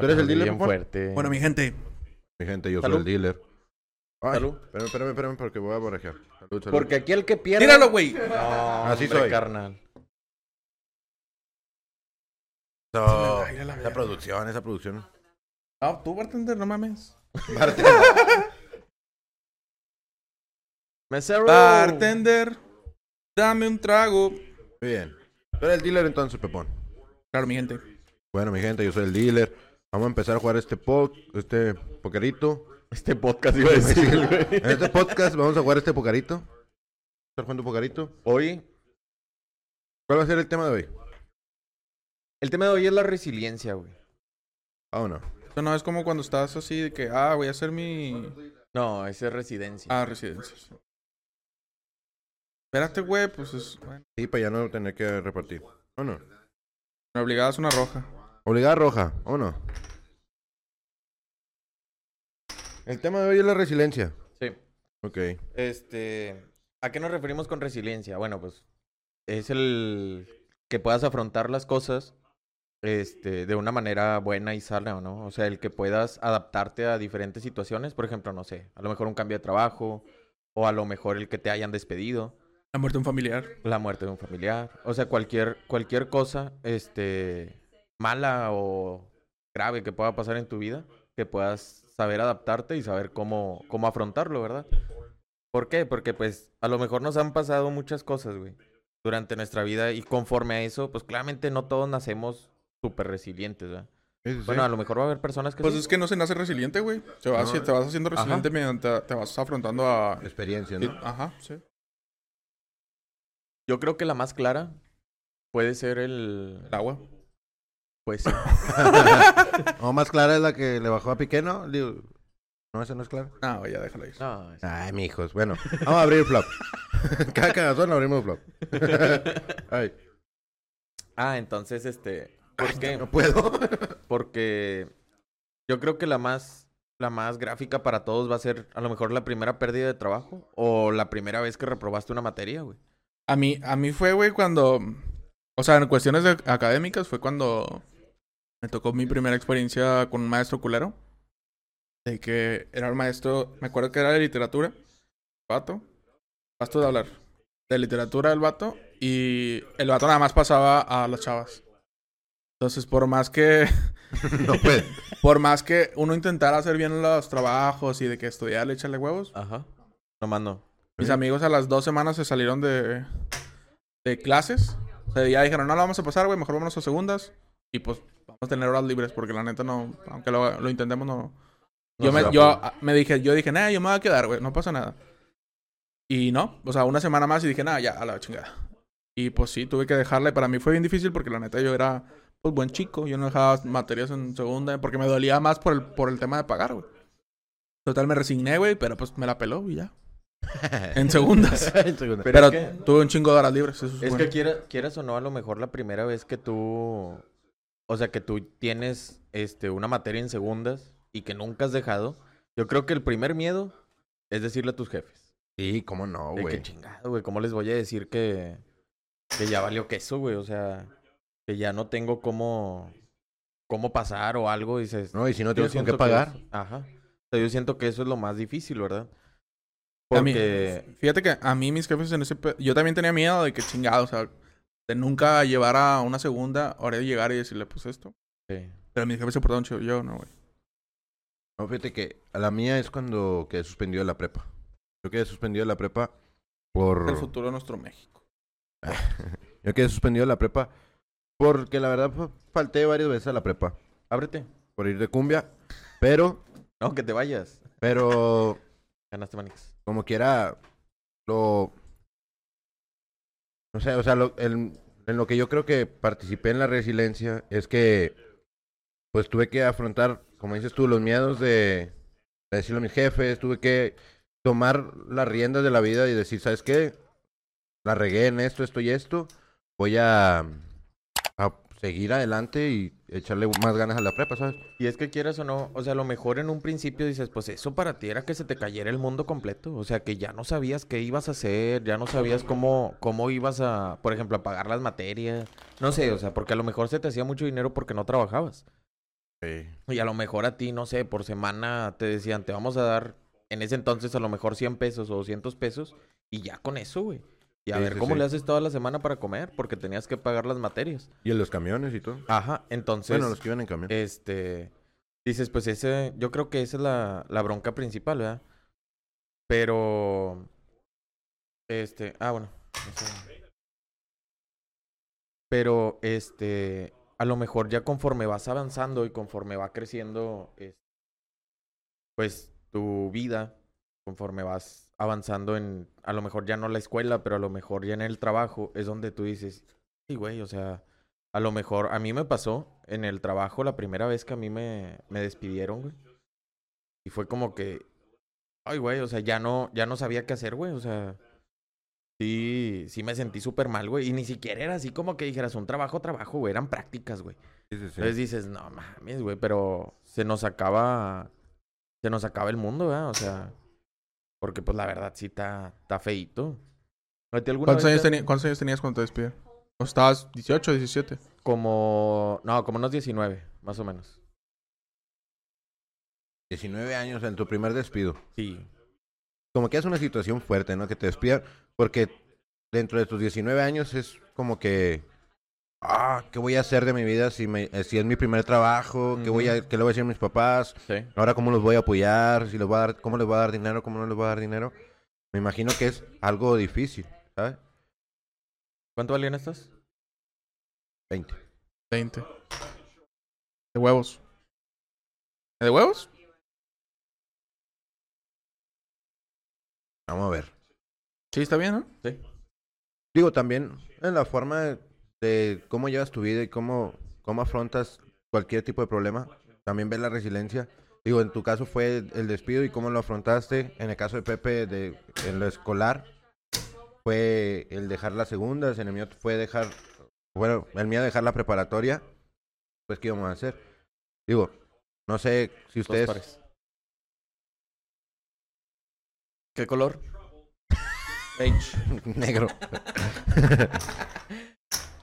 ¿Tú eres el dealer, bien fuerte. Bueno, mi gente, Mi gente, yo Salud. soy el dealer. Ay, Salud. Espérame, espérame, espérame, porque voy a barajear. Salud, salud. Porque aquí el que pierde... tíralo, güey. No, Así hombre, soy. carnal. So, Ay, a la esa producción, esa producción. No, tú, bartender, no mames. Mesero. Bartender, dame un trago. Muy bien. Tú eres el dealer entonces, Pepón. Claro, mi gente. Bueno, mi gente, yo soy el dealer. Vamos a empezar a jugar este po este pokerito. Este podcast iba a decir, güey. En este podcast vamos a jugar este pokerito. ¿Estás jugando pokerito? Hoy, ¿Cuál va a ser el tema de hoy? el tema de hoy es la resiliencia, güey. Ah, o no. Eso no es como cuando estás así de que, ah, voy a hacer mi. No, esa es residencia. Ah, residencia. Espérate, güey, pues es. Bueno, Sí, para ya no tener que repartir. ¿O no? me obligada es una roja. Obligada roja, ¿o no? El tema de hoy es la resiliencia. Sí. Ok. Este, ¿a qué nos referimos con resiliencia? Bueno, pues es el que puedas afrontar las cosas este, de una manera buena y sana, ¿no? O sea, el que puedas adaptarte a diferentes situaciones, por ejemplo, no sé, a lo mejor un cambio de trabajo o a lo mejor el que te hayan despedido, La muerte de un familiar. la muerte de un familiar, o sea, cualquier cualquier cosa este mala o grave que pueda pasar en tu vida, que puedas saber adaptarte y saber cómo cómo afrontarlo, ¿verdad? ¿Por qué? Porque pues a lo mejor nos han pasado muchas cosas, güey, durante nuestra vida y conforme a eso, pues claramente no todos nacemos súper resilientes, ¿verdad? Sí, sí, sí. Bueno, a lo mejor va a haber personas que Pues sí. es que no se nace resiliente, güey. Se va No, haci- te vas haciendo ajá. resiliente mediante te vas afrontando a. Experiencia, sí, ¿no? Ajá, sí. Yo creo que la más clara puede ser el El agua. Pues sí. o más clara es la que le bajó a Piqué, ¿no? No, esa no es clara. No, ya déjala ir. No, es- Ay, mijos. Bueno, vamos a abrir el flop. Cada cagazón abrimos flop. Ay, Ah, entonces este, ¿por qué? no puedo. Porque yo creo que la más, la más gráfica para todos va a ser a lo mejor la primera pérdida de trabajo o la primera vez que reprobaste una materia, güey. A mí, a mí fue, güey, cuando. O sea, en cuestiones de- académicas fue cuando me tocó mi primera experiencia con un maestro culero. De que era el maestro, me acuerdo que era de literatura. Vato. Basto de hablar. De literatura el vato. Y el vato nada más pasaba a las chavas. Entonces, por más que. no puede. Por más que uno intentara hacer bien los trabajos y de que estudiar, echarle huevos. Ajá. No mando. Mis amigos a las dos semanas se salieron de, de clases. O sea, ya dijeron, no la vamos a pasar, güey, mejor vámonos a segundas. Y pues vamos a tener horas libres porque la neta no, aunque lo, lo intentemos, no. No yo me, yo me dije, yo dije, nah, yo me voy a quedar, güey, no pasa nada. Y no, o sea, una semana más y dije, nah, ya, a la chingada. Y pues sí, tuve que dejarla y para mí fue bien difícil porque la neta yo era, pues, buen chico. Yo no dejaba materias en segunda porque me dolía más por el, por el tema de pagar, güey. Total, me resigné, güey, pero pues me la peló y ya. En segundas. En segunda. Pero Pero, es que- tuve un chingo de horas libres. Eso es, Es bueno. que quiera- quieras o no, a lo mejor la primera vez que tú, o sea, que tú tienes este una materia en segundas y que nunca has dejado, yo creo que el primer miedo es decirle a tus jefes. Sí, cómo no, güey. chingado, güey, ¿cómo les voy a decir que, que ya valió queso, güey? O sea, que ya no tengo cómo, cómo pasar o algo, dices. No, y si no tienes con qué que pagar. ajá. O sea, yo siento que eso es lo más difícil, ¿verdad? A mí- Porque... Fíjate que a mí mis jefes en ese... pe- Yo también tenía miedo de que chingado, o sea, de nunca llevar a una segunda, ahora de llegar y decirle, pues esto. sí. Pero mis jefes se portaron chido, yo no, güey. No, fíjate que a la mía es cuando quedé suspendido de la prepa. Yo quedé suspendido de la prepa por... El futuro de nuestro México. Yo quedé suspendido de la prepa porque la verdad fa- falté varias veces a la prepa Ábrete. por ir de cumbia. Pero, No, que te vayas. pero, Ganaste Manix. como quiera, lo... No sé, o sea, lo- en lo que yo creo que participé en la resiliencia es que, pues tuve que afrontar, como dices tú, los miedos de, de decirle a mis jefes, tuve que tomar las riendas de la vida y decir, ¿sabes qué? La regué en esto, esto y esto. Voy a, a seguir adelante y echarle más ganas a la prepa, ¿sabes? Y es que quieras o no, o sea, a lo mejor en un principio dices, pues eso para ti era que se te cayera el mundo completo. O sea, que ya no sabías qué ibas a hacer, ya no sabías cómo, cómo ibas a, por ejemplo, a pagar las materias. No sé, o sea, porque a lo mejor se te hacía mucho dinero porque no trabajabas. Sí. Y a lo mejor a ti, no sé, por semana te decían, te vamos a dar en ese entonces a lo mejor 100 pesos o 200 pesos y ya con eso, güey. Y a Sí, ver sí, cómo sí. le haces toda la semana para comer porque tenías que pagar las materias. Y en los camiones y todo. Ajá, entonces, bueno, los que iban en camión. este, dices, pues ese, yo creo que esa es la, la bronca principal, ¿verdad? Pero, este, ah, bueno. Pero, este, a lo mejor ya conforme vas avanzando y conforme va creciendo, es- pues tu vida, conforme vas avanzando en, a lo mejor ya no la escuela, pero a lo mejor ya en el trabajo, es donde tú dices, sí, güey, o sea, a lo mejor a mí me pasó en el trabajo la primera vez que a mí me, me despidieron, güey. Y fue como que, ay, güey, o sea, ya no, ya no sabía qué hacer, güey, o sea, sí, sí me sentí súper mal, güey. Y ni siquiera era así como que dijeras un trabajo, trabajo, güey, eran prácticas, güey. Sí, sí, sí. Entonces dices, no mames, güey, pero se nos acaba, se nos acaba el mundo, ¿verdad? O sea, porque pues la verdad sí está, está feíto. ¿A ti alguna ¿Cuántos años, te- teni- ¿Cuántos años tenías cuando te despidieron? ¿O estabas 18 o 17? Como, no, como unos 19, más o menos. 19 años en tu primer despido. Sí. Como que es una situación fuerte, ¿no? Que te despidan. Porque dentro de tus 19 años es como que. Ah, ¿qué voy a hacer de mi vida si, me, eh, si es mi primer trabajo? ¿Qué, voy a, ¿Qué le voy a decir a mis papás? Sí. Ahora, ¿cómo los voy a apoyar? Si les voy a dar, ¿Cómo les voy a dar dinero? ¿Cómo no les voy a dar dinero? Me imagino que es algo difícil, ¿sabes? ¿Cuánto valían estas? 20. 20. De huevos. ¿De huevos? Vamos a ver. Sí, está bien, ¿no? Sí. Digo, también en la forma de, de cómo llevas tu vida y cómo, cómo afrontas cualquier tipo de problema. También ves la resiliencia. Digo, en tu caso fue el despido y cómo lo afrontaste. En el caso de Pepe, de, en lo escolar, fue el dejar las segundas. En el mío fue dejar, bueno, el mío dejar la preparatoria. Pues, ¿qué íbamos a hacer? Digo, no sé si ustedes... ¿Qué color? Beige. Negro.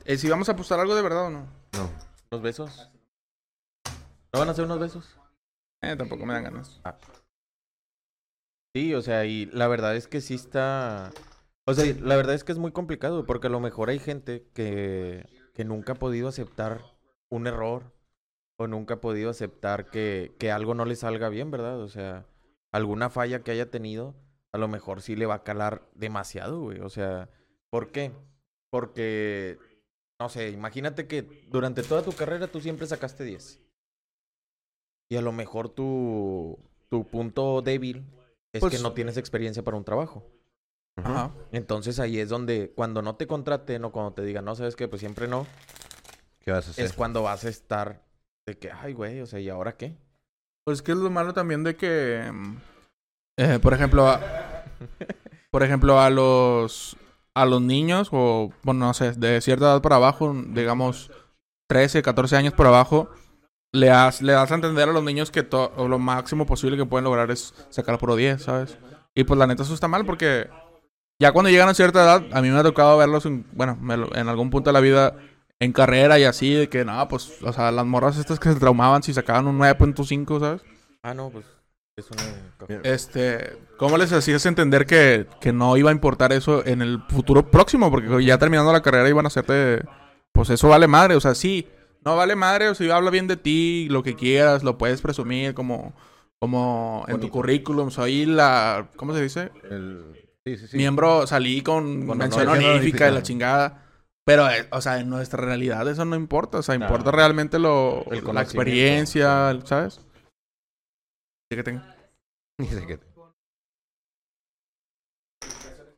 Eh, si vamos a apostar algo de verdad o no. No. ¿Unos besos? ¿No van a hacer unos besos? Eh, tampoco me dan ganas. Sí, o sea, y la verdad es que sí está... O sea, la verdad es que es muy complicado porque a lo mejor hay gente que, que nunca ha podido aceptar un error o nunca ha podido aceptar que, que algo no le salga bien, ¿verdad? O sea, alguna falla que haya tenido, a lo mejor sí le va a calar demasiado, güey. O sea, ¿por qué? Porque, no sé, imagínate que durante toda tu carrera tú siempre sacaste 10. Y a lo mejor tu, tu punto débil es Pues- que no tienes experiencia para un trabajo. Ajá. Entonces ahí es donde, cuando no te contraten o cuando te digan, no, sabes qué, pues siempre no, ¿Qué vas a hacer? es cuando vas a estar de que, ay, güey, o sea, ¿y ahora qué? Pues que es lo malo también de que, mm, eh, por ejemplo, a, por ejemplo a los a los niños o bueno no sé de cierta edad para abajo, digamos 13, 14 años por abajo, le das le das a entender a los niños que o lo máximo posible que pueden lograr es sacar puro 10, ¿sabes? Y pues la neta eso está mal porque ya cuando llegan a cierta edad, a mí me ha tocado verlos en, bueno, en algún punto de la vida en carrera y así de que no, pues o sea, las morras estas que se traumaban si sacaban un 9.5, ¿sabes? Ah, no, pues es una... Mira, Este, ¿cómo les hacías entender que, que no iba a importar eso en el futuro próximo? Porque ya terminando la carrera iban a hacerte, pues eso vale madre, o sea, sí, no vale madre, o sea, habla bien de ti, lo que quieras, lo puedes presumir como, como en tu currículum, soy la, ¿cómo se dice? el- Sí, sí, sí. Miembro, salí con Con mención honor. honorífica de la chingada. Pero, eh, o sea, en nuestra realidad eso no importa. O sea, No. importa realmente lo, El la experiencia, ¿sabes? Que tengo.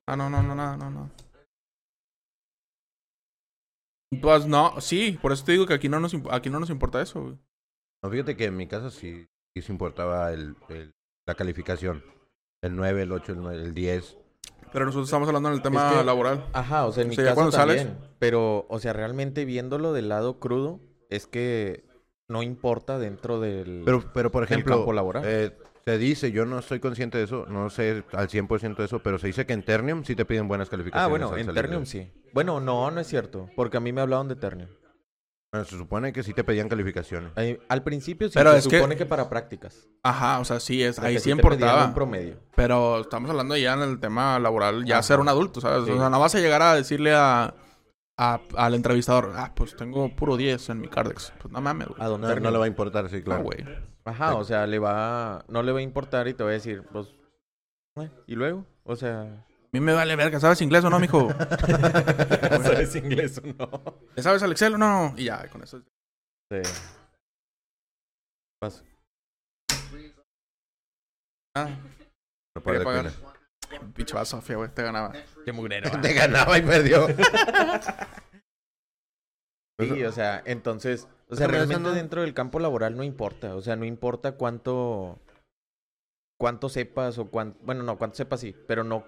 Ah, no, no, no, nada, no, no. Pues no, sí, por eso te digo que aquí no nos, aquí no nos importa eso, güey. No, fíjate que en mi caso sí, sí se importaba el, el- la calificación. El 9, el 8, el, 9, el 10. Pero nosotros estamos hablando en el tema que- laboral. Ajá, o sea, en O mi sea, caso sales- también. Pero, o sea, realmente viéndolo del lado crudo, es que no importa dentro del, Pero, pero por ejemplo, campo laboral. eh, se dice, yo no estoy consciente de eso, no sé al 100% de eso, pero se dice que en Ternium sí te piden buenas calificaciones. ah, bueno, en de- Ternium sí. Bueno, no, no es cierto, porque a mí me hablaron de Ternium. Bueno, se supone que sí te pedían calificaciones. Ahí- al principio sí, Pero se es que- supone que... para prácticas. Ajá, o sea, sí, es, ahí sí pedían importaba. un promedio. Pero estamos hablando ya en el tema laboral, ya Ajá. ser un adulto, ¿sabes? Sí. O sea, no vas a llegar a decirle a, a- al entrevistador, ah, pues tengo puro 10 en mi Cardex. Pues no mames, güey. A No, le va a importar, sí, No, claro. güey. Ajá, o sea, le va... No le va a importar y te va a decir, pues... eh, ¿Y luego? O sea... A mí me vale verga, ¿sabes inglés o no, mijo? ¿Sabes inglés o no? ¿Le sabes al Excel o no? Y ya, con eso. Sí. Paso. Ah, No pinche va Sofía, güey, te ganaba. Qué mugrero. Te ganaba y perdió. Sí, o sea, entonces, o sea, realmente no- dentro del campo laboral no importa, o sea, no importa cuánto, cuánto sepas o cuánto, bueno, no, cuánto sepas sí, pero no,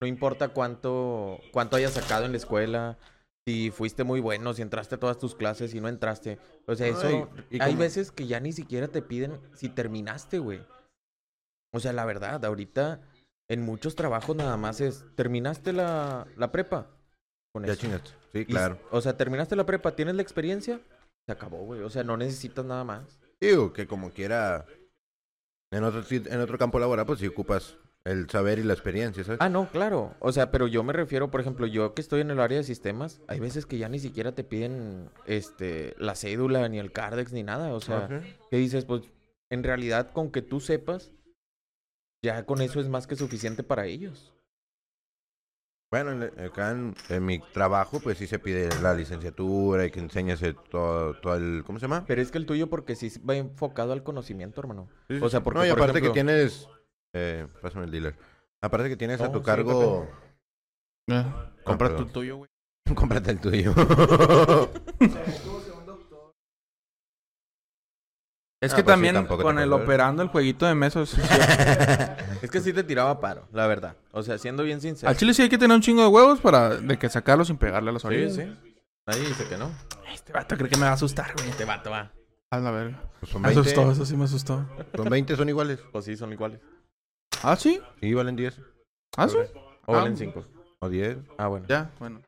no importa cuánto, cuánto hayas sacado en la escuela, si fuiste muy bueno, si entraste a todas tus clases y no entraste, o sea, eso, Ay, y hay veces que ya ni siquiera te piden si terminaste, güey. O sea, la verdad, ahorita en muchos trabajos nada más es, ¿terminaste la, la prepa? Con Ya chingaste. Sí, Y, claro. O sea, terminaste la prepa, tienes la experiencia, se acabó, güey. O sea, no necesitas nada más. Digo, que como quiera, en otro, en otro campo laboral, pues sí ocupas el saber y la experiencia, ¿sabes? Ah, no, claro. O sea, pero yo me refiero, por ejemplo, yo que estoy en el área de sistemas, hay veces que ya ni siquiera te piden este la cédula, ni el Cardex, ni nada. O sea, Ok. que dices, pues, en realidad, con que tú sepas, ya con eso es más que suficiente para ellos. Bueno, en- acá en, en mi trabajo, pues sí se pide la licenciatura y que enseñes el- todo, todo el... ¿Cómo se llama? Pero es que el tuyo, porque sí va enfocado al conocimiento, hermano. Sí, sí, O sea, porque, No, y por aparte ejemplo- que tienes... Eh, pásame el dealer. Aparte que tienes a tu sí, cargo... Eh, compra perdón. tu tuyo, güey. Cómprate el tuyo. Es Ah, que pues sí, también te con el ver. operando el jueguito de mesa. sí, sí. Es que sí te tiraba paro, la verdad. O sea, siendo bien sincero. Al chile sí hay que tener un chingo de huevos para de que sacarlo sin pegarle a las Sí, orillas. sí. Nadie dice que no. Este vato cree que me va a asustar, güey. Este vato va. A la verga. Pues son Me 20, asustó, eso sí me asustó. son 20, son iguales. Pues sí, son iguales. ¿Ah, sí? Sí, valen 10 ¿Ah, sí? O Ah. valen cinco. o 10. Ah, bueno. Ya, bueno.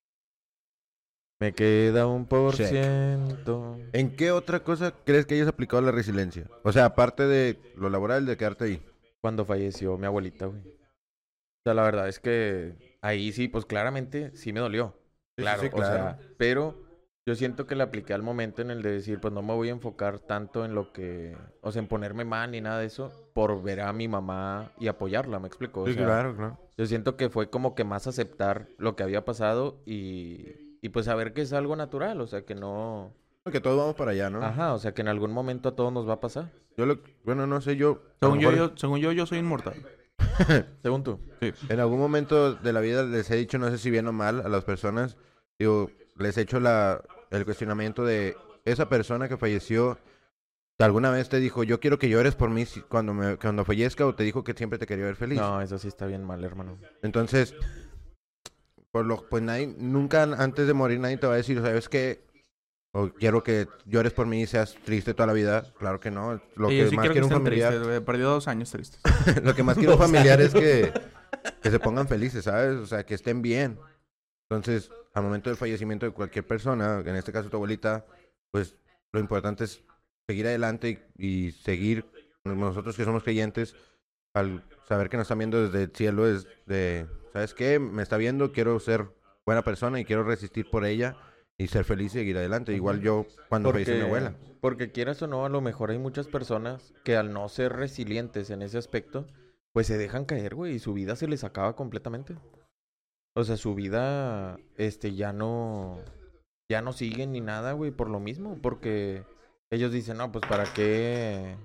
Me queda un por Check. ciento. ¿En qué otra cosa crees que hayas aplicado la resiliencia? O sea, aparte de lo laboral, de quedarte ahí. Cuando falleció mi abuelita, güey. O sea, la verdad es que ahí sí, pues claramente sí me dolió. Sí, sí, Claro, sí, o claro. sea, pero yo siento que le apliqué al momento en el de decir, pues no me voy a enfocar tanto en lo que, o sea, en ponerme mal ni nada de eso, por ver a mi mamá y apoyarla, me explico. O Sí, sea, claro, claro. Yo siento que fue como que más aceptar lo que había pasado y, y pues saber que es algo natural, o sea, que no... Que todos vamos para allá, ¿no? Ajá, o sea, que en algún momento a todos nos va a pasar. Yo lo, bueno, no sé, yo, Según yo, mejor yo, según yo, yo soy inmortal. Según tú. en algún momento de la vida les he dicho, no sé si bien o mal, a las personas, digo, les he hecho la, el cuestionamiento de esa persona que falleció, ¿alguna vez te dijo, yo quiero que llores por mí cuando, me, cuando fallezca o te dijo que siempre te quería ver feliz? No, eso sí está bien mal, hermano. Entonces, por lo, pues nadie, nunca antes de morir nadie te va a decir, ¿sabes qué? O quiero que llores por mí y seas triste toda la vida. Claro que no. Lo Sí, que sí más quiero que un familiar, tristes. Perdió dos años tristes. lo que más quiere un familiar es que, que se pongan felices, ¿sabes? O sea, que estén bien. Entonces, al momento del fallecimiento de cualquier persona, en este caso tu abuelita, pues lo importante es seguir adelante y, y seguir, nosotros que somos creyentes, al saber que nos están viendo desde el cielo, es de, ¿sabes qué? Me está viendo, quiero ser buena persona y quiero resistir por ella y ser feliz y seguir adelante. Igual yo cuando falleció mi abuela. porque quieras o no, a lo mejor hay muchas personas que al no ser resilientes en ese aspecto, pues se dejan caer, güey, y su vida se les acaba completamente. O sea, su vida, este, ya no, ya no siguen ni nada, güey, por lo mismo, porque ellos dicen, no, pues para qué,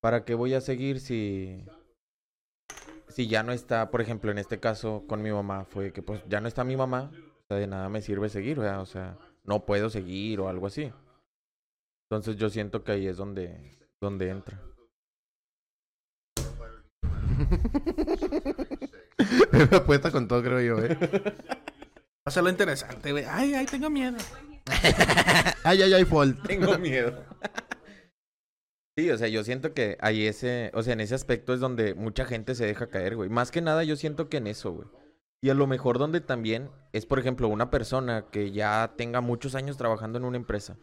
para qué voy a seguir si, si ya no está, por ejemplo, en este caso con mi mamá, fue que pues ya no está mi mamá, o sea, de nada me sirve seguir, ¿verdad? O sea, no puedo seguir o algo así. Entonces yo siento que ahí es donde, donde entra. Me apuesta con todo, creo yo, ¿eh? Hacerlo interesante, güey. Ay, ay, tengo miedo. ay, ay, ay, fault. Tengo miedo. Sí, o sea, yo siento que ahí ese, o sea, en ese aspecto es donde mucha gente se deja caer, güey. Más que nada yo siento que en eso, güey. Y a lo mejor donde también es, por ejemplo, una persona que ya tenga muchos años trabajando en una empresa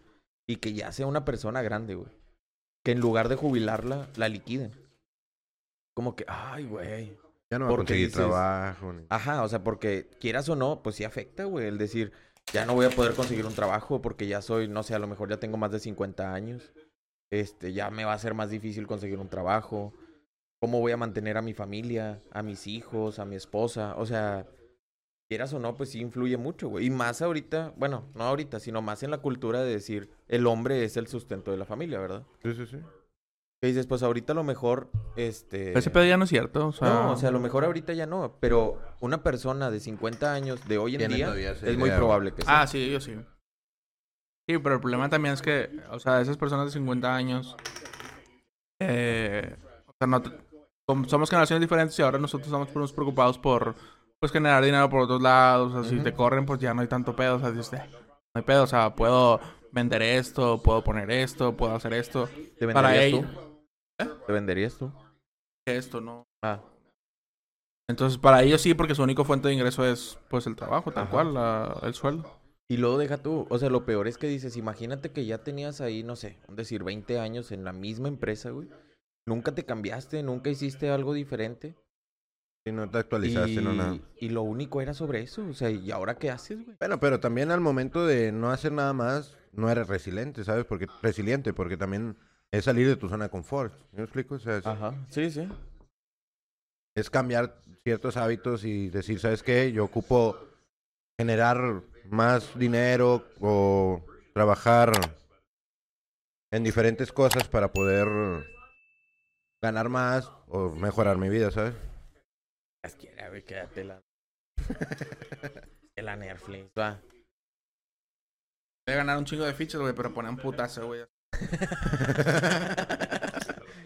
y que ya sea una persona grande, güey. Que en lugar de jubilarla, la liquiden. Como que, ay, güey. Ya no va a conseguir dices- trabajo. ni- Ajá, o sea, porque quieras o no, pues sí afecta, güey, el decir, ya no voy a poder conseguir un trabajo porque ya soy, no sé, a lo mejor ya tengo más de 50 años. Este, ya me va a ser más difícil conseguir un trabajo. ¿Cómo voy a mantener a mi familia, a mis hijos, a mi esposa? O sea, quieras o no, pues sí influye mucho, güey. Y más ahorita, bueno, no ahorita, sino más en la cultura de decir, el hombre es el sustento de la familia, ¿verdad? Sí, sí, sí. Que dices, pues ahorita a lo mejor, este... Ese pedo ya no es cierto. O sea, No, o sea, a lo mejor ahorita ya no, pero una persona de 50 años de hoy en día es muy probable que sea. Ah, sí, yo sí. Sí, pero el problema también es que, o sea, esas personas de 50 años, eh, o sea, no, te- como somos generaciones diferentes y ahora nosotros estamos preocupados por, pues, generar dinero por otros lados. O sea, si te corren, pues ya no hay tanto pedo. O sea, "Eh, no hay pedo. O sea, puedo vender esto, puedo poner esto, puedo hacer esto. ¿Te para venderías ello- tú? ¿Te venderías tú? Esto, ¿no? Ah, Entonces, para ellos sí, porque su única fuente de ingreso es, pues, el trabajo, tal Ajá. cual, la- el sueldo. Y luego deja tú, o sea, lo peor es que dices, imagínate que ya tenías ahí, no sé, decir 20 años en la misma empresa, güey. Nunca te cambiaste, nunca hiciste algo diferente. Sí, no te actualizaste, no nada. Y, y lo único era sobre eso, o sea, ¿y ahora qué haces, güey? Bueno, pero también al momento de no hacer nada más, no eres resiliente, ¿sabes? Porque resiliente, porque también es salir de tu zona de confort. ¿Me explico? O sea, es, Ajá, sí, sí. es cambiar ciertos hábitos y decir, ¿sabes qué? Yo ocupo generar más dinero o trabajar en diferentes cosas para poder ganar más o mejorar mi vida, ¿sabes? Las quiera, güey, quédate la... la Netflix, va. Voy a ganar un chingo de fichas, güey, pero poner un putazo, güey.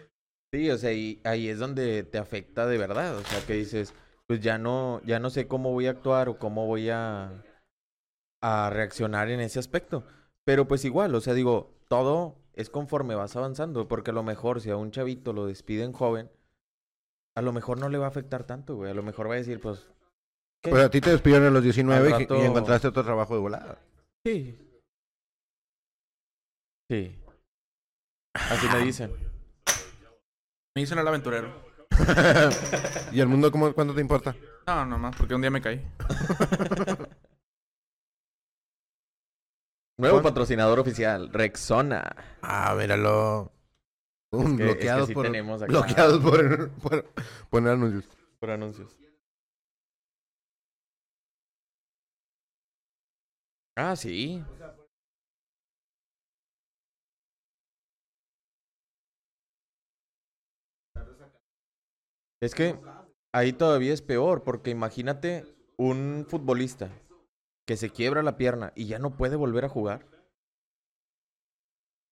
Sí, o sea, y ahí es donde te afecta de verdad, o sea, que dices, pues ya no, ya no sé cómo voy a actuar o cómo voy a, a reaccionar en ese aspecto. Pero pues igual, o sea, digo, todo es conforme vas avanzando, porque a lo mejor si a un chavito lo despiden joven, a lo mejor no le va a afectar tanto, güey, a lo mejor va a decir, pues, ¿qué? Pues a ti te despidieron a los 19 y- encontraste otro trabajo de volada. Sí. Sí. Así me dicen. Me dicen el aventurero. ¿Y el mundo cómo, cuánto te importa? No, nomás, porque un día me caí. Nuevo ¿Cuál? patrocinador oficial, Rexona. Ah, míralo. Es que- es que bloqueados sí por, tenemos acá- bloqueados por, anuncios. Por anuncios. Ah, sí. Es que ahí todavía es peor, porque imagínate un futbolista que se quiebra la pierna y ya no puede volver a jugar.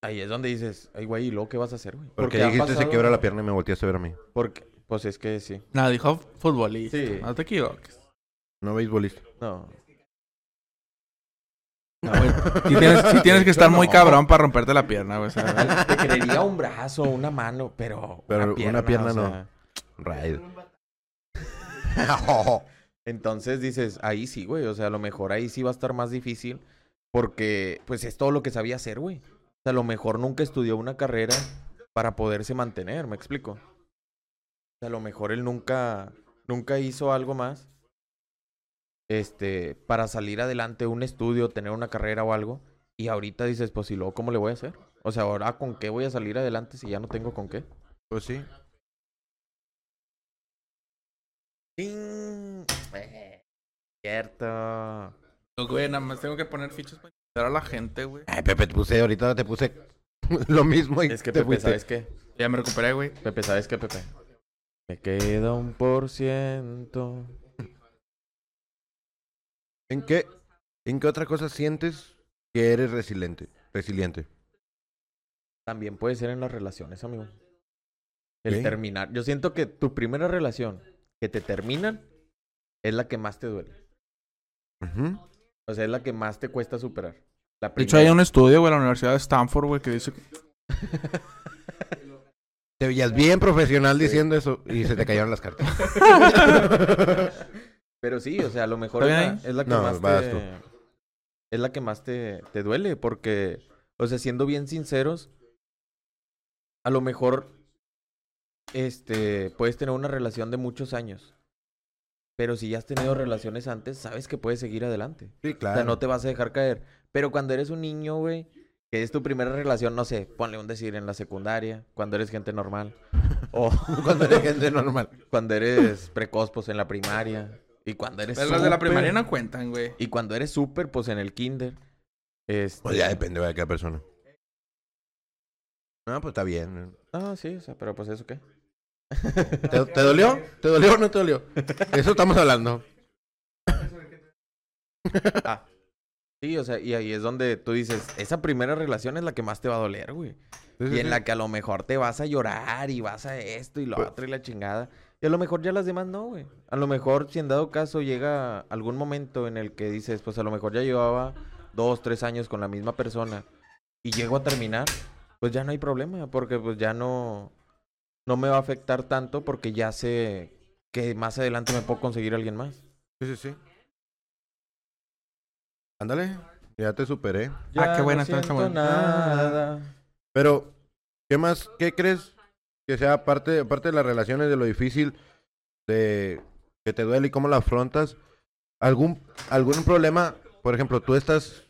Ahí es donde dices, ay, güey, ¿y luego qué vas a hacer, güey? Porque dijiste se pasado- quiebra la pierna y me volteaste a ver a mí. Porque, pues es que sí. Nada, dijo futbolista. Sí. No te equivoques. No beisbolista. No. No, güey. Sí tienes, que estar muy No. cabrón para romperte la pierna, güey. o sea, Te creería un brazo, una mano, pero, Pero una una pierna, pierna o no. Raid. Entonces dices, ahí sí, güey. O sea, a lo mejor ahí sí va a estar más difícil. Porque, pues, es todo lo que sabía hacer, güey. O sea, a lo mejor nunca estudió una carrera para poderse mantener, ¿me explico? O sea, a lo mejor él nunca, nunca hizo algo más. Este, para salir adelante, un estudio, tener una carrera o algo. Y ahorita dices, pues, ¿y luego cómo le voy a hacer? O sea, ahora con qué voy a salir adelante si ya no tengo con qué. Pues sí. ¡Ting! Cierto. güey, nada más tengo que poner fichas para invitar a la gente, güey. Ay, Pepe, te puse, ahorita te puse lo mismo y Es que te Pepe, fuiste. ¿sabes qué? Ya me recuperé, güey. Pepe, ¿sabes qué, Pepe? Me queda un por ciento. ¿En qué, ¿En qué otra cosa sientes que eres resiliente? Resiliente. También puede ser en las relaciones, amigo. El terminar. Yo siento que tu primera relación que te terminan es la que más te duele. O sea, es la que más te cuesta superar. La De hecho, hay un estudio, güey, en la Universidad de Stanford, güey, que dice que Te veías bien profesional diciendo eso y se te cayeron las cartas. Pero sí, o sea, a lo mejor ¿Está es la, ahí? es la que No, más te... tú. Es la que más te, te duele, porque, o sea, siendo bien sinceros, a lo mejor, este, puedes tener una relación de muchos años. Pero si ya has tenido relaciones antes, sabes que puedes seguir adelante. Sí, O claro. sea, no te vas a dejar caer. Pero cuando eres un niño, güey, que es tu primera relación, no sé, ponle un decir en la secundaria, cuando eres gente normal. o Cuando eres gente normal. cuando eres precoz, pues en la primaria. Y cuando eres Pero las de la primaria no cuentan, güey. Y cuando eres súper, pues en el kinder. Este... Pues ya depende de cada persona. No, pues está bien. Ah, sí, o sea, pero pues eso qué. ¿Te, te dolió? ¿Te dolió o no te dolió? Eso estamos hablando. Ah. Sí, o sea, y ahí es donde tú dices, esa primera relación es la que más te va a doler, güey. Sí, sí, Y en sí. la que a lo mejor te vas a llorar y vas a esto y lo Pues- otro y la chingada. Y a lo mejor ya las demás no, güey. A lo mejor si en dado caso llega algún momento en el que dices, pues a lo mejor ya llevaba dos, tres años con la misma persona y llego a terminar, pues ya no hay problema, porque pues ya no, no me va a afectar tanto porque ya sé que más adelante me puedo conseguir a alguien más. Sí, sí, sí. Ándale, ya te superé. Ah, qué no buena, está- está nada. Pero, ¿qué más? ¿Qué crees que sea aparte, aparte de las relaciones, de lo difícil, de que te duele y cómo lo afrontas? ¿Algún, algún problema? Por ejemplo, ¿tú estás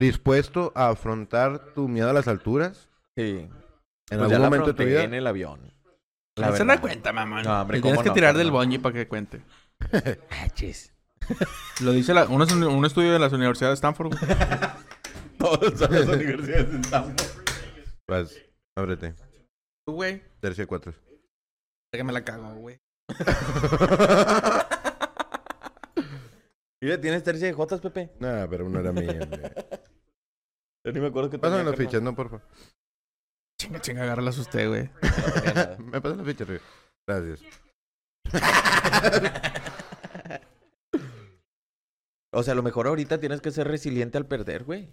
dispuesto a afrontar tu miedo a las alturas Sí. en Pues algún ya la momento de tu vida? en el avión. La Eso verdad. no cuenta, mamá. No, hombre, Te tienes ¿cómo que no? tirar ¿Cómo del no? bungee para que cuente. Ah, chis. Lo dice la, un, un estudio de las universidades de Stanford. güey. Todos son las universidades de Stanford. Vas, ábrete. Tú, güey. Tercio cuatro. Que me la cago, güey. Mira, ¿tienes tercia de Jotas, Pepe? Nah, pero no era mía. Yo ni me acuerdo que Pásame las fichas, no, porfa. Chinga, chinga, agárralas usted, güey. Me pasan las fichas, Rick. Gracias. O sea, a lo mejor ahorita tienes que ser resiliente al perder, güey.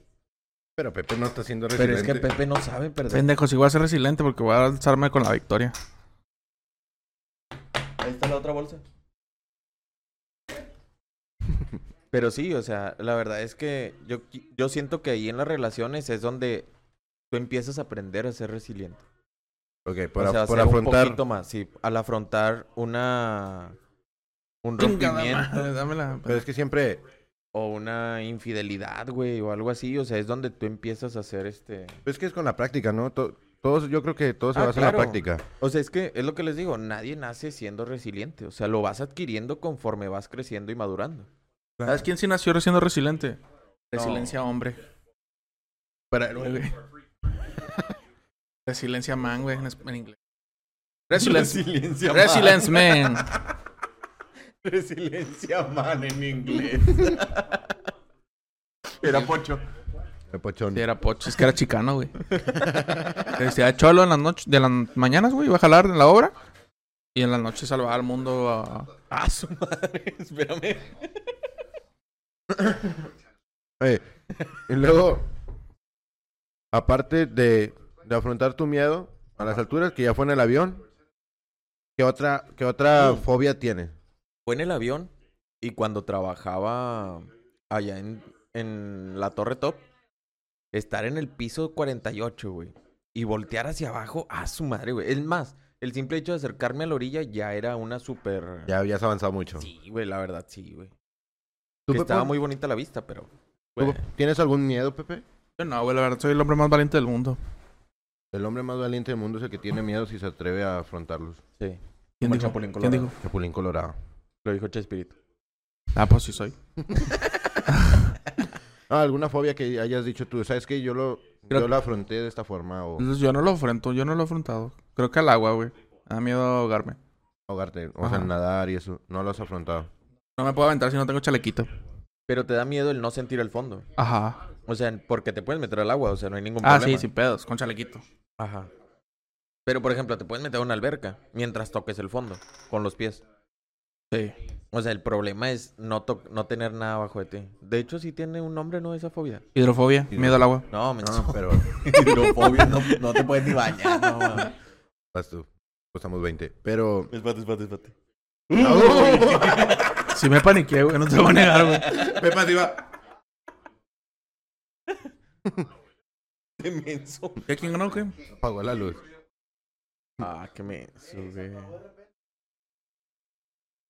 Pero Pepe no está siendo Pero es que resiliente. Pepe no sabe perder. Pendejo, si voy a ser resiliente porque voy a alzarme con la victoria. Ahí está la otra bolsa. Pero sí, o sea, la verdad es que yo, yo siento que ahí en las relaciones es donde tú empiezas a aprender a ser resiliente. Ok, por, o sea, por afrontar. un poquito más, sí, al afrontar una un rompimiento madre, dámela. Pero es que siempre. o una infidelidad, güey, o algo así, o sea, es donde tú empiezas a hacer este, Es que es con la práctica, ¿no? To- todos, yo creo que todo se Ah, basa en la práctica. o sea, es que es lo que les digo, nadie nace siendo resiliente, o sea, lo vas adquiriendo conforme vas creciendo y madurando. ¿Sabes quién sí nació siendo resiliente? No. Resiliencia hombre. Pero héroe, güey. Resiliencia man, güey, en, inglés. Resilience. Resiliencia Resilience man. Resiliencia man en inglés. Era pocho. El pochón. Sí, era pocho, es que era chicano, güey. Decía cholo en las noches, de las mañanas, güey, iba a jalar en la obra. Y en las noches salvaba al mundo a... Ah, su madre, espérame. Eh, y luego, aparte de, de afrontar tu miedo a las alturas, que ya fue en el avión, ¿qué otra, qué otra fobia tienes? Fue en el avión y cuando trabajaba allá en, en la Torre Top, estar en el piso 48, güey, y voltear hacia abajo, a su madre, güey. Es más, el simple hecho de acercarme a la orilla ya era una súper... Ya habías avanzado mucho. Sí, güey, la verdad, sí, güey. ¿Tú, Que Pepe, estaba muy bonita la vista, pero... ¿tú güey, ¿Tienes algún miedo, Pepe? Yo no, güey, la verdad, soy el hombre más valiente del mundo. El hombre más valiente del mundo es el que tiene miedo si se atreve a afrontarlos. sí, ¿Quién dijo? Chapulín ¿Quién Colorado. dijo? Chapulín Colorado. lo dijo Chespirito. Ah, pues sí soy. Ah, ¿Alguna fobia que hayas dicho tú? ¿Sabes que Yo lo, Creo- yo lo afronté de esta forma o yo no lo afronto, yo no lo he afrontado. Creo que al agua, güey. Me da miedo ahogarme. ahogarte, o sea, nadar y eso. No lo has afrontado. No me puedo aventar si no tengo chalequito. Pero te da miedo el no sentir el fondo. Ajá. O sea, porque te puedes meter al agua, o sea, no hay ningún Ah, problema. sí, sin pedos, con chalequito. Ajá. Pero, por ejemplo, te puedes meter a una alberca mientras toques el fondo con los pies. Sí. O sea, el problema es no, to- no tener nada abajo de ti. De hecho, sí tiene un nombre, ¿no? Esa fobia. Hidrofobia, miedo al agua. No, me No, pero hidrofobia, no, no te puedes ni bañar, no, vas tú. Costamos 20. Pero. Espérate, espérate, espérate. Sí me paniqué, güey. No te voy a negar, güey. Pepa se iba. Qué menso. ¿Ya quién ganó, qué? Apagó la luz. Ah, qué menso, güey.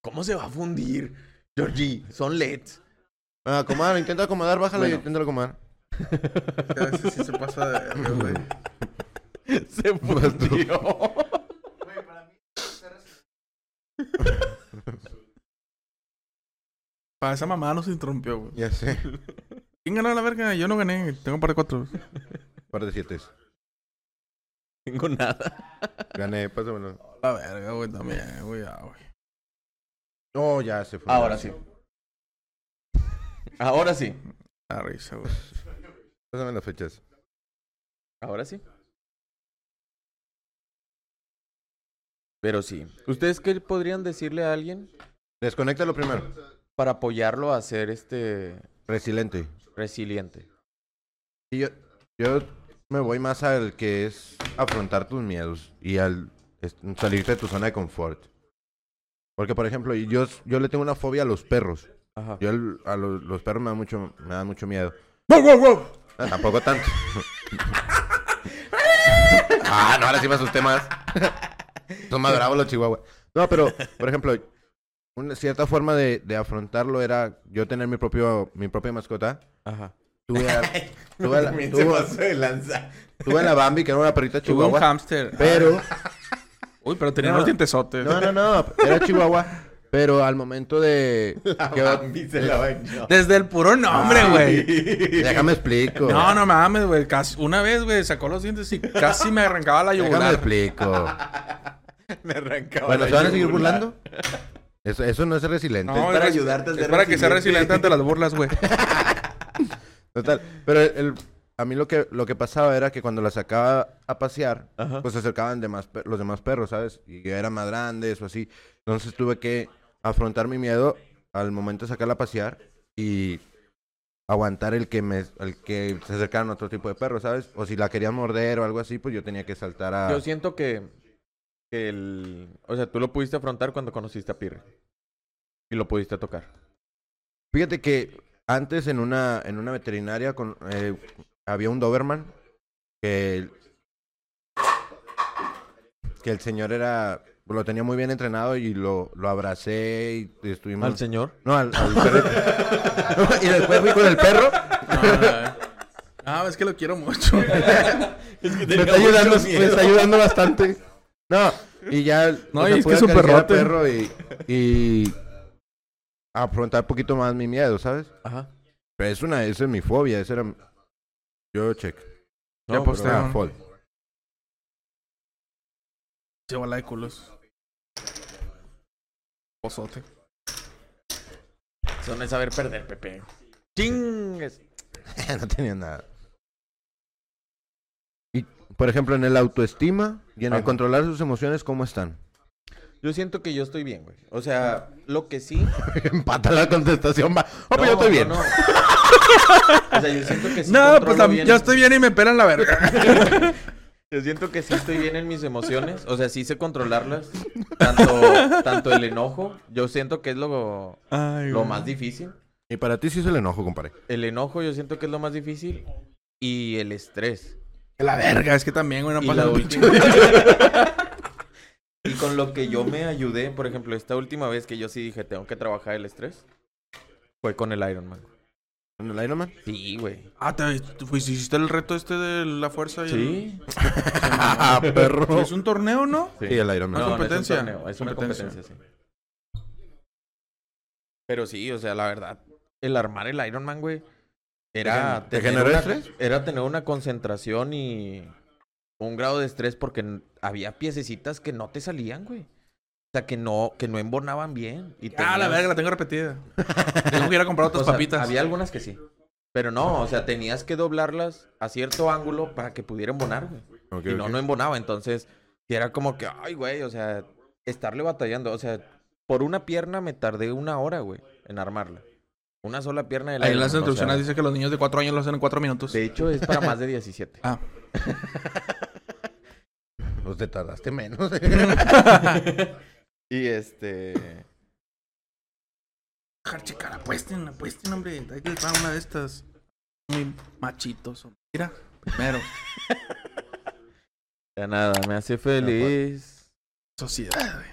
¿Cómo se va a fundir? Georgie, son LEDs. Ah, acomodar, intenta acomodar, bájala y Bueno. intenta acomodar. A veces sí se pasa de... güey. Se fundió. Para esa mamada no se interrumpió, güey. Ya sé. ¿Quién ganó la verga? Yo no gané. Tengo un par de cuatro. Par de siete. tengo nada. Gané, pásamelo. La verga, güey, también, güey, ya, güey. No, ya se fue. Ahora sí. Ahora sí. La risa, güey. Pásame las fechas. Ahora sí. Pero sí. ¿Ustedes qué podrían decirle a alguien Desconéctalo primero. para apoyarlo a ser este Resiliente. resiliente? Y yo, yo me voy más al que es afrontar tus miedos y al salirte de tu zona de confort. Porque, por ejemplo, yo, yo le tengo una fobia a los perros. Ajá. Yo el- a los, los perros me dan mucho, me dan mucho miedo. ¡Wow, wow, wow! Ah, tampoco tanto. ah, no, ahora sí me asusté más. Son más bravos los chihuahuas. No, pero, por ejemplo, una cierta forma de, de afrontarlo era yo tener mi propio mi propia mascota. Ajá. Tuve a, tuve a la, También se tuve- pasó de lanza. tuve a la Bambi, que era una perrita Tuve un chihuahua. hámster. Pero, Uy, pero tenía No. unos dientesotes. no, no, no, era chihuahua. Pero al momento de... que- Bambi se la bañó. Desde el puro nombre, güey. Déjame explico. No, no mames, güey. Casi- Una vez, güey, sacó los dientes y casi me arrancaba la Déjame yugular. explico. Me arrancaba. Bueno, la ¿se van a seguir burlando? Eso, eso no es resiliente. No, para es- ayudarte a es para que sea resiliente. resiliente ante las burlas, güey. Total. Pero el, el- a mí lo que, lo que pasaba era que cuando la sacaba a pasear, Ajá. pues se acercaban demás los demás perros, ¿sabes? Y eran más grandes o así. Entonces tuve que afrontar mi miedo al momento de sacarla a pasear y aguantar el que me el que se acercaran otro tipo de perros, ¿sabes? O si la querían morder o algo así, pues yo tenía que saltar a... Yo siento que, que el... O sea, tú lo pudiste afrontar cuando conociste a Pirre. Y lo pudiste tocar. Fíjate que antes en una, en una veterinaria con, eh, había un Doberman que, que el señor era lo tenía muy bien entrenado y lo, lo abracé y estuvimos... ¿Al señor? No, al, al perro. y después fui con el perro. Ah, es que lo quiero mucho. me está ayudando, me está ayudando bastante. No, y ya... No, o y es que es perro y, y afrontar un poquito más mi miedo, ¿sabes? Ajá. Pero es una, esa es mi fobia, esa era... Yo check. Ya No, posté. pero- Ah, fall. Sí, bola de culos. Pozote. Eso no es saber perder, Pepe. Chingues. no tenía nada. Y, por ejemplo, en el autoestima y en el controlar sus emociones, ¿cómo están? Yo siento que yo estoy bien, güey. O sea, lo que sí... Empata la contestación, va. Oh, pues yo estoy bien. no. O sea, yo siento que sí No, pues la- bien- yo estoy bien y me pelan la verga. Yo siento que sí estoy bien en mis emociones. O sea, sí sé controlarlas. Tanto, tanto el enojo. Yo siento que es lo, Ay, lo más difícil. Y para ti sí es el enojo, compadre. El enojo yo siento que es lo más difícil. Y el estrés. La verga, es que también, güey, no pasa la última- y con lo que yo me ayudé, por ejemplo, esta última vez que yo sí dije, tengo que trabajar el estrés, fue con el Iron Man. ¿En el Ironman? Sí, güey. Ah, te, fuiste- hiciste el reto este de la fuerza y Sí. Ah, perro. el... ¿Es un torneo, no? Sí, el Ironman. No, No, competencia. No es un torneo, es una Competencia. competencia, sí. Pero sí, o sea, la verdad, el armar el Iron Man, güey, era ¿Te tener generó una- estrés? Era tener una concentración y un grado de estrés porque había piececitas que no te salían, güey. O sea, que no, que no embonaban bien. Y Ah, la tenías- verga, la tengo repetida. tengo que ir a comprar otras o sea, papitas. Había algunas que sí. Pero no, o sea, tenías que doblarlas a cierto ángulo para que pudiera embonar, güey. Y no, no embonaba. Entonces, sí era como que, ay, güey, o sea, estarle batallando. O sea, por una pierna me tardé una hora, güey, en armarla. Una sola pierna de la Ahí en las instrucciones dice que los niños de 4 años lo hacen en 4 minutos. De hecho, es para más de 17. Ah. Pues te tardaste menos. y este. dejar checar. Apuesten, apuesten, hombre. Hay que entrar a una de estas. Muy machitos. hombre. Mira, primero. Ya nada, me hace feliz. Sociedad, güey.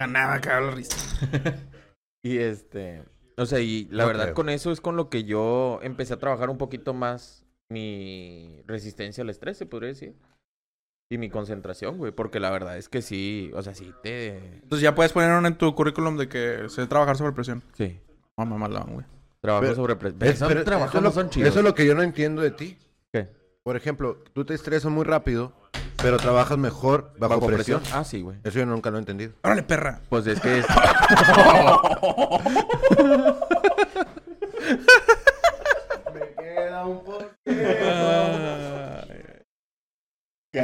Ganaba, cabrón, la risa. Y este, o sea, y la No verdad creo. con eso es con lo que yo empecé a trabajar un poquito más mi resistencia al estrés, se podría decir. Y mi concentración, güey, porque la verdad es que sí, o sea, sí te... Entonces ya puedes poner uno en tu currículum de que sé trabajar sobre presión. Sí, Mamá malón, güey. trabajo Pero- sobre... pre- Es- Esos pero trabajos eso, es no lo, son chidos. eso es lo que yo no entiendo de ti. ¿Qué? Por ejemplo, tú te estresas muy rápido, pero trabajas mejor bajo, presión. Ah, sí, güey. Eso yo nunca lo he entendido. Órale, perra. Pues es que es...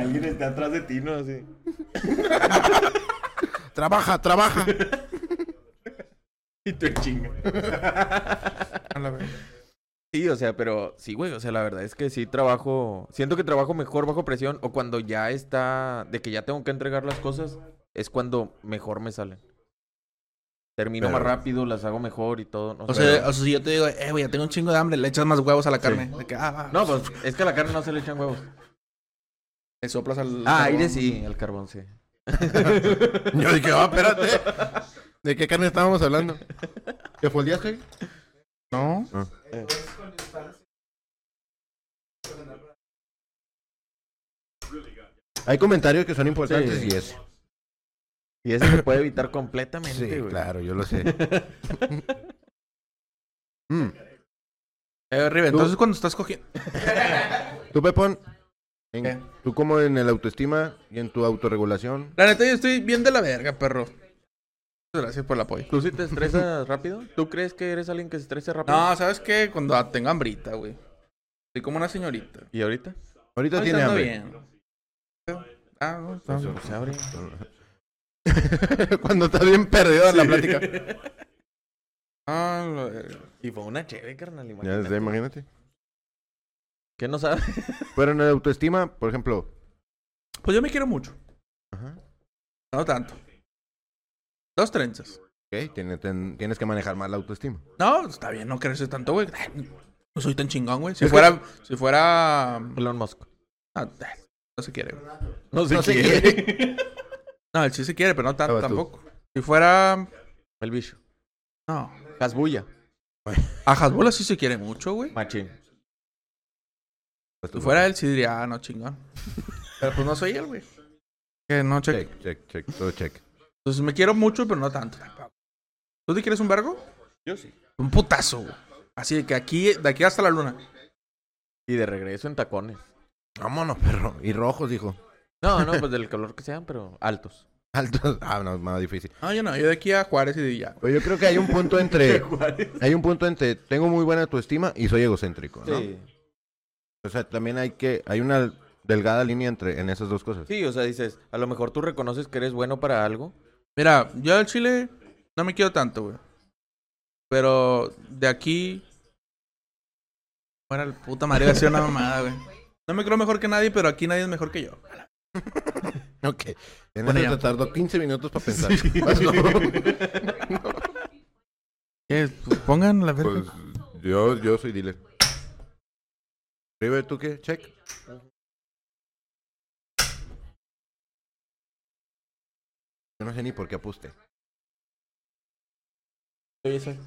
alguien esté atrás de ti, ¿no? Así. Trabaja, trabaja. Y tú chinga. A la. Sí, o sea, pero sí, güey, o sea, la verdad es que sí trabajo, siento que trabajo mejor bajo presión o cuando ya está, de que ya tengo que entregar las cosas, es cuando mejor me salen. Termino Pero- más rápido, las hago mejor y todo. No, O sé. sea, o sea, si yo te digo, eh, güey, ya tengo un chingo de hambre, le echas más huevos a la carne. De que, ah, no, pues es que a la carne no se le echan huevos. Le soplas al. Ah, carbón. aire sí, al carbón sí. Yo dije, oh, espérate. ¿De qué carne estábamos hablando? ¿Qué fue el día? No. Hay comentarios que son importantes Sí. y ese. Y eso se puede evitar completamente, Sí, güey. claro, yo lo sé. Mm. Eh, Rive, entonces cuando estás cogiendo. Tú, Pepón, en- ¿Qué? tú como en el autoestima y en tu autorregulación. La neta, yo estoy bien de la verga, perro. Muchas gracias por el apoyo. ¿Tú sí te estresas rápido? ¿Tú crees que eres alguien que se estresa rápido? No, ¿sabes qué? Cuando tengo hambrita, güey. Soy como una señorita. ¿Y ahorita? Ahorita tiene hambre. bien. Ah, no, está bien. Se abre. Cuando estás bien perdido en la plática. Ah, la verga. Y fue una chévere, carnal. Ya Imagínate. sé, imagínate. ¿Qué no sabes? Pero en el autoestima, por ejemplo. Pues yo me quiero mucho. Ajá. No tanto. Dos trenzas. Ok, tiene- ten- tienes que manejar más la autoestima. No, está bien, no creces tanto, güey. No soy tan chingón, güey. Si Es que- fuera, si fuera. Elon Musk. ah, no se quiere, güey. No sé No se quién. No, él sí se quiere, pero no tanto tú. tampoco. Si fuera. El bicho. No. Hasbulla. A Hasbulla sí se quiere mucho, güey. Machín. Pues Si fuera él, sí diría, ah, no, chingón. Pero pues no soy él, güey. Que no, check. Check, check, check, todo check. Entonces me quiero mucho, pero no tanto. ¿Tú te quieres un vergo? Yo sí. Un putazo, güey. Así de que aquí, de aquí hasta la luna. Y de regreso en tacones. Vámonos, perro. Y rojos, dijo. No, no, pues del color que sean, pero altos. Altos. Ah, no, más difícil. No, yo no, yo de aquí a Juárez y de ya. Pues yo creo que hay un punto entre. hay un punto entre. Tengo muy buena autoestima y soy egocéntrico, ¿no? Sí. O sea, también hay que. Hay una delgada línea entre en esas dos cosas. Sí, o sea, dices, a lo mejor tú reconoces que eres bueno para algo. Mira, yo del Chile no me quiero tanto, güey. Pero de aquí. Fuera el puta madre, iba a ser una mamada, güey. No me creo mejor que nadie, pero aquí nadie es mejor que yo. Ok. En Bueno, eso te tardó 15 minutos para pensar. No. ¿Qué? Pues pongan la verga. Pues yo, yo soy dealer. River, ¿tú qué? Check. Yo no sé ni por qué aposté. Oye, ese.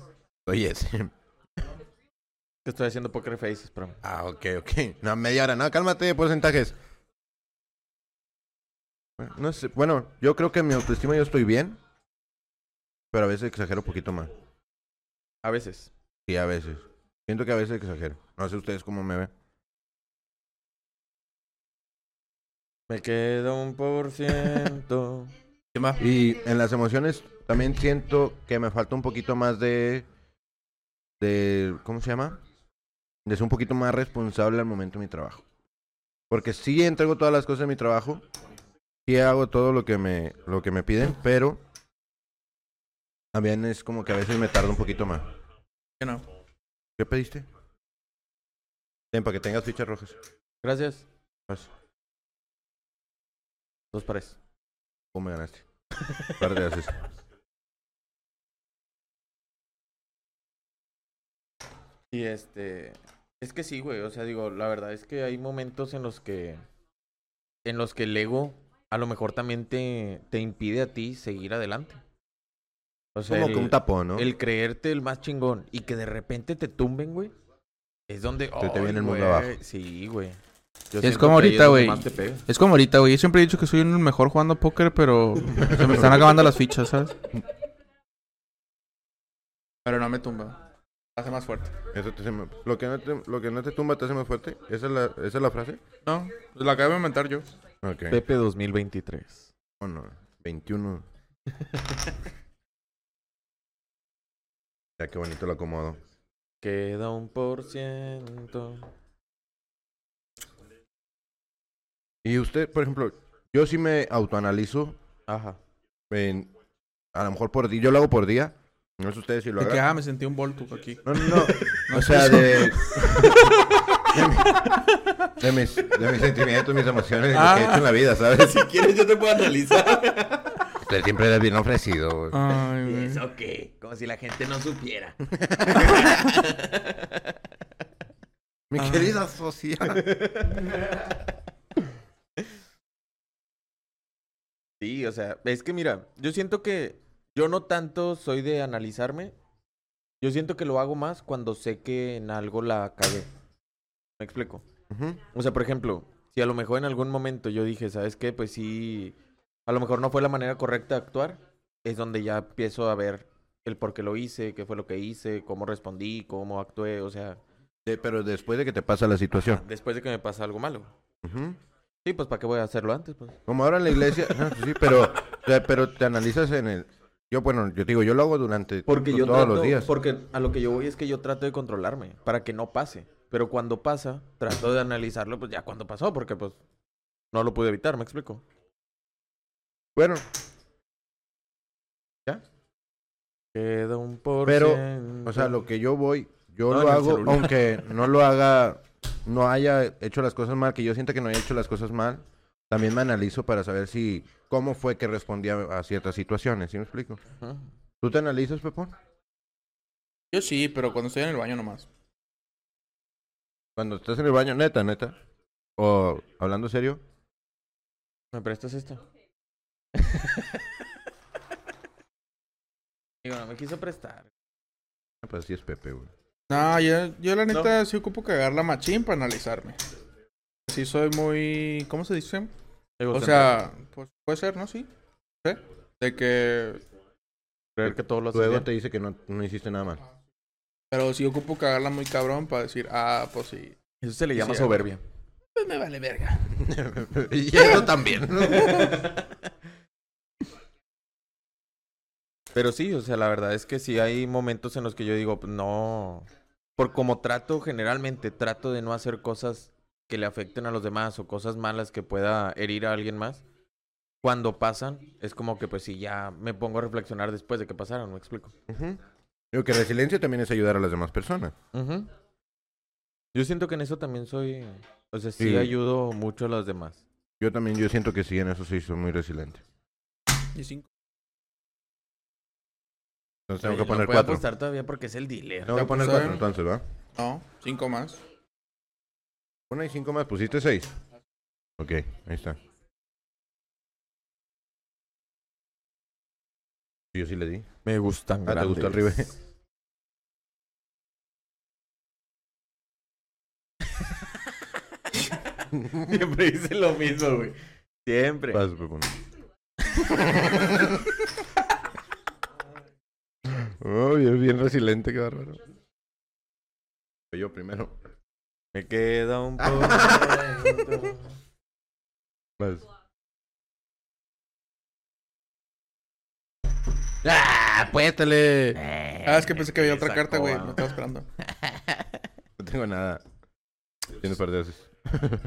Oye, sí. Que estoy haciendo poker faces, pero... Ah, ok, ok. No, media hora. No, cálmate, porcentajes. Bueno, No sé. Bueno, yo creo que en mi autoestima yo estoy bien. Pero a veces exagero un poquito más. A veces. Sí, a veces. Siento que a veces exagero. No sé ustedes cómo me ven. Me queda un por ciento. ¿Qué más? Y en las emociones también siento que me falta un poquito más de... de ¿Cómo se llama? De ser un poquito más responsable al momento de mi trabajo. Porque sí entrego todas las cosas de mi trabajo. Sí hago todo lo que me, lo que me piden, pero... También es como que a veces me tarda un poquito más. ¿Qué no? ¿Qué pediste? Ten, para que tengas fichas rojas. Gracias. Vas. Dos pares. ¿Cómo me ganaste? Par de haces. Y este, es que sí, güey, o sea, digo, la verdad es que hay momentos en los que, en los que el ego a lo mejor también te, te impide a ti seguir adelante. O sea, Como que un tapón, ¿no? el creerte el más chingón y que de repente te tumben, güey, es donde... Se te ¡ay, viene el mundo abajo. Sí, güey. Yo Es como ahorita, güey. Es como ahorita, güey. Yo siempre he dicho que soy el mejor jugando póker, pero se me están acabando las fichas, ¿sabes? Pero no me tumba. Hace más fuerte. Eso te hace más- lo, que no te, lo que no te tumba te hace más fuerte. ¿Esa es la, esa es la frase? No, pues la acabo de inventar yo. Ok. Pepe 2023. Oh, no. 21. ya qué bonito lo acomodo. Queda un por ciento. Y usted, por ejemplo, yo sí me autoanalizo Ajá. en, a lo mejor por día, yo lo hago por día. No sé ustedes si lo De que, hagan. ah, me sentí un Voltug aquí. No, no, no. No o sea, de, de, mis, de mis sentimientos, mis emociones, lo que he Ah. hecho en la vida, ¿sabes? Si quieres yo te puedo analizar. Usted siempre eres bien ofrecido. Ay, ¿Y güey. eso qué? Como si la gente no supiera. Mi Ah. querida socia. Sí, o sea, es que mira, yo siento que yo no tanto soy de analizarme. Yo siento que lo hago más cuando sé que en algo la cagué. ¿Me explico? O sea, por ejemplo, si a lo mejor en algún momento yo dije, ¿sabes qué? Pues sí, a lo mejor no fue la manera correcta de actuar, es donde ya empiezo a ver el por qué lo hice, qué fue lo que hice, cómo respondí, cómo actué, o sea, De- pero después de que te pasa la situación. después de que me pasa algo malo. Ujú. Sí, pues ¿para qué voy a hacerlo antes? Pues? Como ahora en la iglesia. no, sí, pero, o sea, pero te analizas en el. Yo, bueno, yo te digo, yo lo hago durante Porque to- yo todos trato, los días. porque a lo que yo voy es que yo trato de controlarme para que no pase. Pero cuando pasa, trato de analizarlo, pues ya cuando pasó, porque pues no lo pude evitar, ¿me explico? Bueno, Queda un por Pero, o sea, lo que yo voy, yo No, lo hago, aunque no lo haga, no haya hecho las cosas mal, que yo sienta que no haya hecho las cosas mal, también me analizo para saber si, cómo fue que respondía a ciertas situaciones, ¿sí me explico? ¿Tú te analizas, Pepón? Yo sí, pero cuando estoy en el baño nomás. Cuando estás en el baño, neta, neta. O hablando serio, ¿Me prestas esto? Digo, no me quiso prestar. pues sí es Pepe, güey. No, yo, yo la neta sí ocupo cagar la machín para analizarme. Sí soy muy... ¿Cómo se dice? O sea, pues puede ser, ¿no? Sí. ¿Sí? De que... creer que todo lo Tu haces ego bien. te dice que no, no hiciste nada mal. Pero sí ocupo cagarla muy cabrón para decir, ah, pues sí. Eso se le llama Sí, soberbia. Pues me vale verga. y eso también. Pero sí, o sea, la verdad es que sí hay momentos en los que yo digo, pues, no. Por como trato, generalmente trato de no hacer cosas que le afecten a los demás o cosas malas que pueda herir a alguien más. Cuando pasan, es como que pues sí, ya me pongo a reflexionar después de que pasaron, ¿me explico? Ujú. Digo que resiliencia también es ayudar a las demás personas. Yo siento que en eso también soy, o sea, sí, Sí. ayudo mucho a los demás. Yo también, yo siento que sí, en eso sí soy muy resiliente. Y cinco. Entonces tengo Oye, que poner no puedo cuatro. apostar todavía porque es el dealer. Tengo que poner pues, cuatro entonces, ¿va? No, cinco más. Una y cinco más, pusiste seis. Ok, ahí está. Yo sí le di. Me gustan Ah, ¿te gustó el ribe? Siempre dice lo mismo, güey. Siempre. Vas, Pepón. Oh, es bien resiliente, qué bárbaro. Yo primero. Me queda un poco. Vas. ¡Ah! ¡Apuéstale! Ah, es que pensé que había otra carta, güey. ah. Me estaba esperando. No tengo nada. Tienes haces.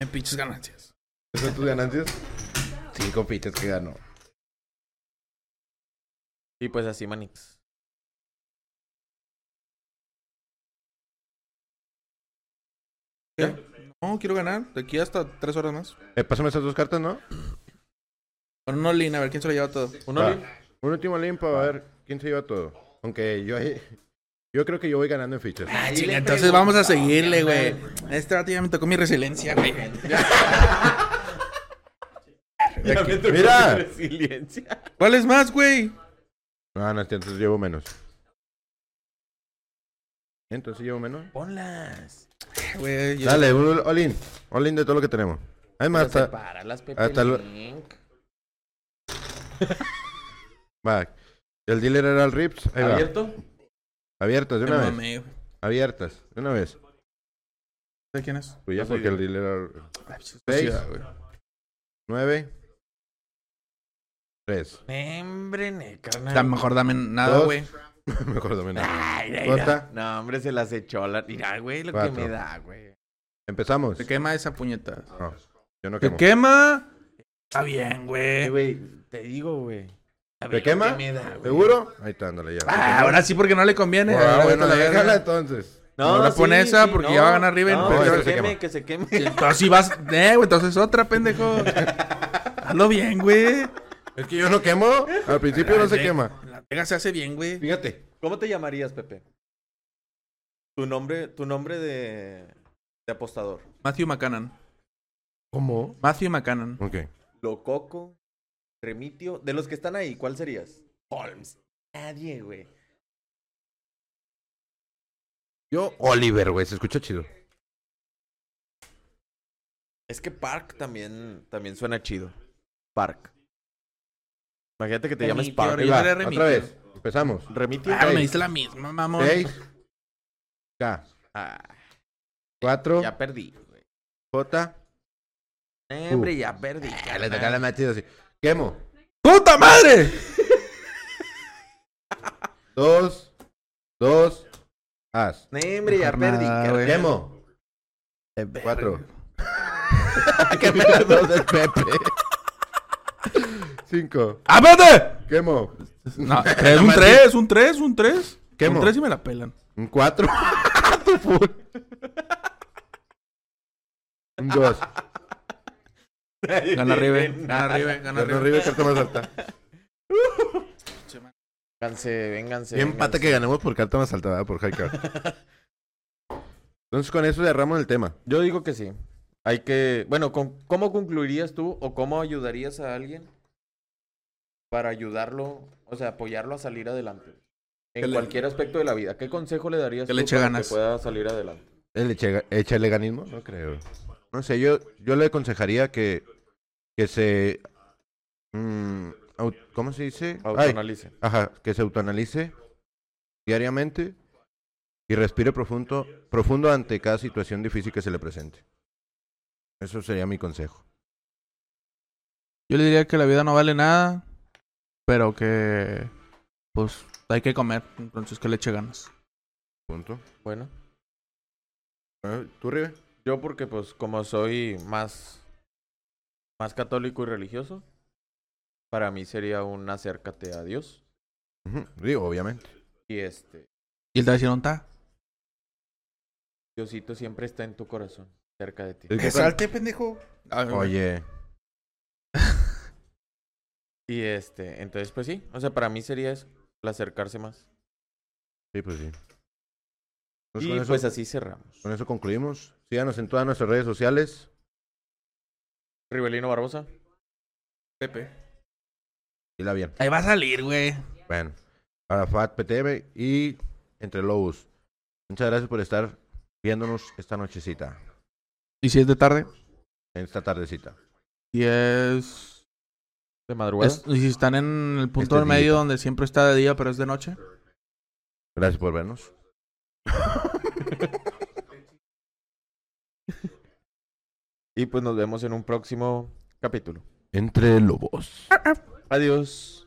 En pinches ganancias. ¿Esas son tus ganancias? Cinco fichas que ganó. Y pues así, Manix. ¿Qué? No, quiero ganar. De aquí hasta tres horas más. Eh, pásame esas dos cartas, ¿no? Con un all a ver quién se lo lleva todo. ¿Uno Va. Lin? Un último limpo, a ver quién se lleva todo. Aunque yo ahí. Yo creo que yo voy ganando en fichas. Ah, chinga, entonces vamos a seguirle, güey. Este rato ya me tocó mi resiliencia, güey. Ya me tocó Mira. mi resiliencia. ¿Cuál es más, güey? No, no, entonces llevo menos. Entonces llevo menos. Ponlas. Güey, yo- Dale, un all-in. All-in de todo lo que tenemos. Además, Pero hasta... sepáralas, Pepe hasta lo- Link. Va. El dealer era el Rips. Ahí va. ¿Abierto? Abiertas, de me una vez. mamé, güey. Abiertas, de una vez. ¿De quién es? Pues ya No soy porque yo. el dealer era... Ay, pues, Seis. sociedad, güey. Nueve. Tres. Hombre, ne, carnal. Da- mejor dame nada, Dos. güey. Mejor dame nada. Ay, ay, no. No, hombre, se las echó la... Mira, güey, lo Cuatro. que me da, güey. Empezamos. Se quema esa puñeta. No, yo no ¿Se quemo. quema? Está bien, güey. güey, te digo, güey. ¿Te quema? que me da. ¿Seguro? Ahí está, ándale ya. Ah, ahora sí porque no le conviene. Ah, Ahora bueno, la déjala entonces. No le pone esa porque ya va a ganar Riven, No, pero que se se queme, que se queme. Entonces sí vas... Eh, güey, entonces otra, pendejo. Hazlo bien, güey. Es que yo no quemo. Al principio no se Sí. quema. La pega se hace bien, güey. Fíjate. ¿Cómo te llamarías, Pepe? Tu nombre, tu nombre de, de apostador. Matthew McCannon. ¿Cómo? Matthew McCannon. Ok. Lococo, Remitio. De los que están ahí, ¿cuál serías? Holmes. Nadie, güey. Yo, Oliver, güey. Se escucha chido. Es que Park también, también suena chido. Park. Imagínate que te llames Ahí va, seré otra vez. Empezamos. Remitio. Ah, me diste la misma, mamón. Seis. K. Ah, Cuatro. ya perdí, güey. J. Eh, Hombre, ya perdí. Ya le toca la más chido así. Quemo. ¡Puta madre! Dos. Dos. As. Eh, Hombre, ya Mejor perdí. nada, carnal. güey. Quemo. Cuatro. Quemo. Dos del Pepe. Cinco. ¡Apete! Quemo. No, tres, un 3, un 3, un 3. Quemo. Un 3 y me la pelan. Un cuatro. Un dos. Gana Riven, gana Riven, gana Carlos Riven. River, carta más alta. Vénganse, vénganse. Bien pata que ganemos por carta más alta, ¿verdad? Por high card. Entonces con eso cerramos el tema. Yo digo que sí. Hay que, bueno, con- ¿cómo concluirías tú o cómo ayudarías a alguien para ayudarlo, o sea, apoyarlo a salir adelante? En le- cualquier aspecto de la vida. ¿Qué consejo le darías Que le eche para ganas. que pueda salir adelante? ¿El eche, echa el leganismo? No creo. No sé, yo, yo le aconsejaría que, que se... mm, ¿Cómo se dice? Ay, Autoanalice. ajá, que se autoanalice diariamente y respire profundo, profundo ante cada situación difícil que se le presente. Eso sería mi consejo. Yo le diría que la vida no vale nada, pero que pues hay que comer, entonces que le eche ganas. Punto. Bueno, Ah, ¿Tú, Rive? yo porque pues como soy más, más católico y religioso, para mí sería un acércate a Dios. Digo, obviamente. Y este, Y decir, ¿dónde está? Diosito siempre está en tu corazón, cerca de ti. Que salte, pendejo. Oye, Y este, entonces pues sí, o sea, para mí sería eso, el acercarse más. sí, pues sí. Entonces, y con, eso, pues así cerramos. con eso concluimos. Síganos en todas nuestras redes sociales. Rivelino Barbosa. Pepe. Y la bien. Ahí va a salir, güey. Bueno, Arafat PTM y Entre Lobos. Muchas gracias por estar viéndonos esta nochecita, ¿Y si es de tarde? en esta tardecita. Si es... De madrugada. es- ¿Y si están en el punto Este del medio día. donde siempre está de día, pero es de noche? Gracias por vernos. Y pues nos vemos en un próximo capítulo. Entre Lobos. Adiós.